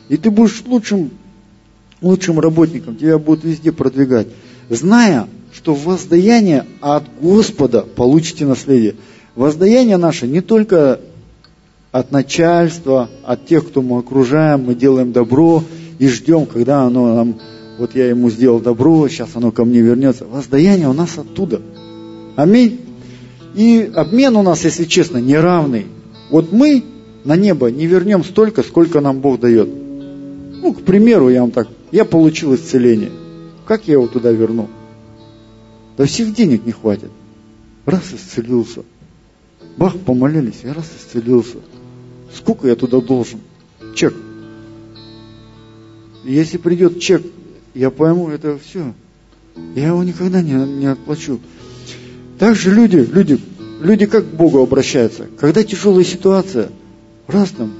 И ты будешь лучшим, лучшим работником, тебя будут везде продвигать. Зная, что воздаяние от Господа получите наследие. Воздаяние наше не только от начальства, от тех, кто мы окружаем, мы делаем добро и ждем, когда оно нам, вот я ему сделал добро, сейчас оно ко мне вернется. Воздаяние у нас оттуда. Аминь. И обмен у нас, если честно, неравный. Вот мы на небо не вернем столько, сколько нам Бог дает. Ну, к примеру, я вам так, я получил исцеление. Как я его туда верну? Да всех денег не хватит. Раз исцелился. Бах, помолились, я раз исцелился. Сколько я туда должен? Чек. Если придет чек, я пойму, это все. Я его никогда не, не отплачу. Также люди, люди, люди как к Богу обращаются. Когда тяжелая ситуация, раз там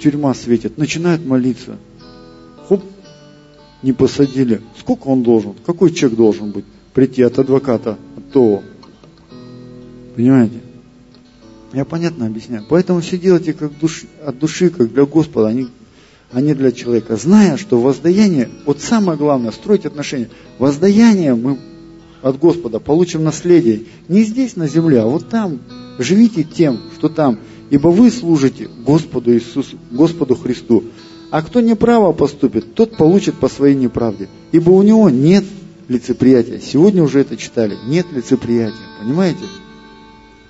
тюрьма светит, начинают молиться. Хоп, не посадили. Сколько он должен? Какой чек должен быть? Прийти от адвоката, от того. Понимаете? Я понятно объясняю. Поэтому все делайте как душ, от души, как для Господа, а не, а не для человека. Зная, что воздаяние, вот самое главное, строить отношения. Воздаяние мы от Господа получим наследие. Не здесь на земле, а вот там. Живите тем, что там. Ибо вы служите Господу Иисусу, Господу Христу. А кто неправо поступит, тот получит по своей неправде. Ибо у него нет лицеприятия. Сегодня уже это читали. Нет лицеприятия. Понимаете?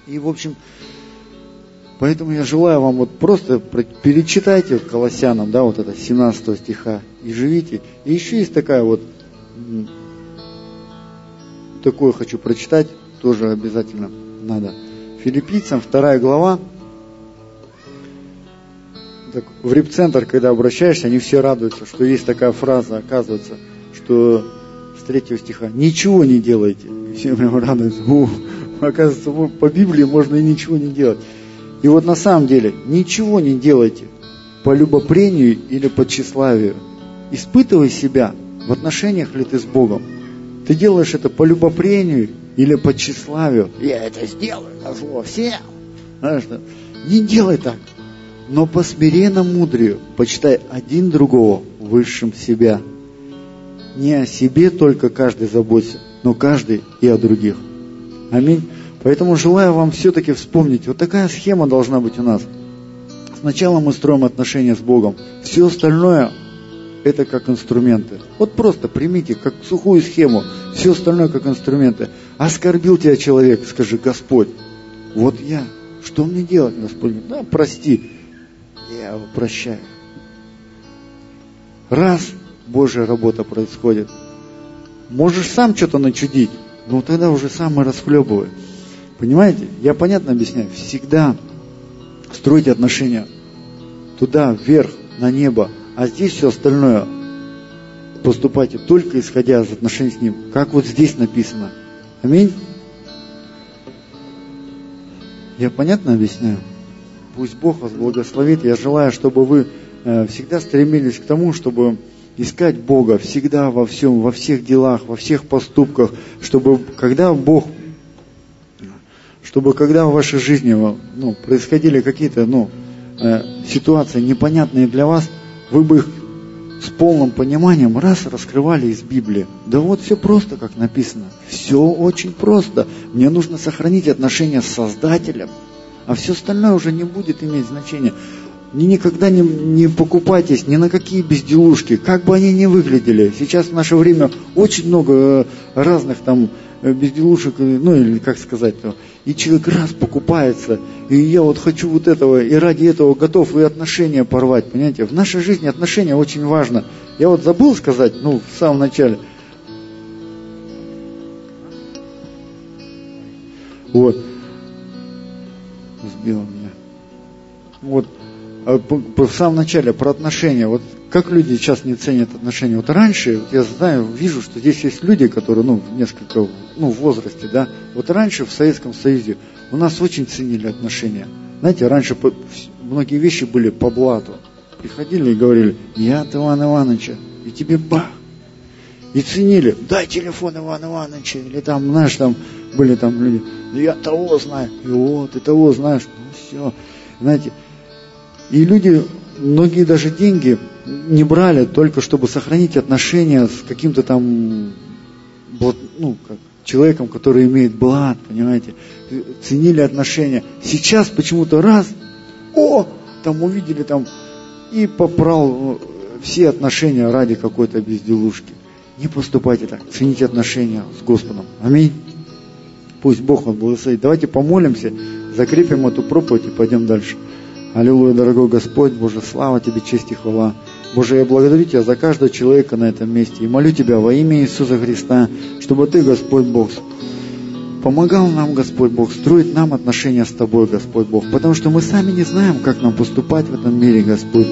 И, в общем, Поэтому я желаю вам вот просто перечитайте Колоссянам, да, вот это 17 стиха, и живите. И еще есть такая вот, такое хочу прочитать, тоже обязательно надо. Филиппийцам, вторая глава, так, в репцентр, когда обращаешься, они все радуются, что есть такая фраза, оказывается, что с третьего стиха «Ничего не делайте». И все прям радуются. У, оказывается, по Библии можно и ничего не делать. И вот на самом деле ничего не делайте по любопрению или по тщеславию. Испытывай себя, в отношениях ли ты с Богом. Ты делаешь это по любопрению или по тщеславию. Я это сделаю на зло всем. Знаешь, не делай так. Но по смиренному мудрию почитай один другого высшим себя. Не о себе только каждый заботится, но каждый и о других. Аминь. Поэтому желаю вам все-таки вспомнить, вот такая схема должна быть у нас. Сначала мы строим отношения с Богом. Все остальное это как инструменты. Вот просто примите как сухую схему, все остальное как инструменты. Оскорбил тебя человек, скажи, Господь, вот я, что мне делать, Господь? Да, прости, я его прощаю. Раз Божья работа происходит, можешь сам что-то начудить, ну тогда уже сам и расхлебывай. Понимаете? Я понятно объясняю. Всегда стройте отношения туда, вверх, на небо. А здесь все остальное поступайте только исходя из отношений с Ним. Как вот здесь написано. Аминь. Я понятно объясняю? Пусть Бог вас благословит. Я желаю, чтобы вы э, всегда стремились к тому, чтобы искать Бога всегда во всем, во всех делах, во всех поступках, чтобы когда Бог чтобы когда в вашей жизни ну, происходили какие-то ну, э, ситуации непонятные для вас, вы бы их с полным пониманием раз раскрывали из Библии. Да вот все просто, как написано. Все очень просто. Мне нужно сохранить отношения с Создателем, а все остальное уже не будет иметь значения. Ни никогда не, не покупайтесь ни на какие безделушки, как бы они ни выглядели. Сейчас в наше время очень много э, разных там Э, безделушек, э, ну или как сказать, и человек раз покупается, и я вот хочу вот этого, и ради этого готов и отношения порвать, понимаете? В нашей жизни отношения очень важно. Я вот забыл сказать, ну, в самом начале. Вот. Сбил меня. Вот. А в самом начале про отношения. Вот как люди сейчас не ценят отношения. Вот раньше, я знаю, вижу, что здесь есть люди, которые, ну, несколько, ну, в возрасте, да. Вот раньше в Советском Союзе у нас очень ценили отношения. Знаете, раньше многие вещи были по блату. Приходили и говорили, я от Ивана Ивановича, и тебе бах. И ценили, дай телефон Ивана Ивановича, или там, знаешь, там были там люди, я того знаю, и вот, и того знаешь, ну все. Знаете, и люди, многие даже деньги не брали только чтобы сохранить отношения с каким-то там, ну, как, человеком, который имеет блат, понимаете, ценили отношения. Сейчас почему-то раз, о, там увидели там, и поправил э, все отношения ради какой-то безделушки. Не поступайте так, цените отношения с Господом. Аминь. Пусть Бог вас благословит. Давайте помолимся, закрепим эту проповедь и пойдем дальше. Аллилуйя, дорогой Господь, Боже, слава Тебе, честь и хвала. Боже, я благодарю Тебя за каждого человека на этом месте и молю Тебя во имя Иисуса Христа, чтобы Ты, Господь Бог, помогал нам, Господь Бог, строить нам отношения с Тобой, Господь Бог, потому что мы сами не знаем, как нам поступать в этом мире, Господь.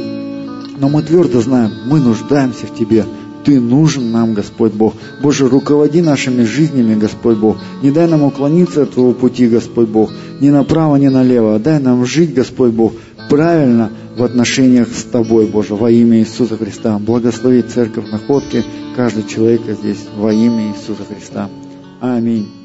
Но мы твердо знаем, мы нуждаемся в Тебе. Ты нужен нам, Господь Бог. Боже, руководи нашими жизнями, Господь Бог. Не дай нам уклониться от Твоего пути, Господь Бог, ни направо, ни налево. Дай нам жить, Господь Бог, правильно в отношениях с Тобой, Боже, во имя Иисуса Христа. Благослови церковь находки, каждый человек здесь во имя Иисуса Христа. Аминь.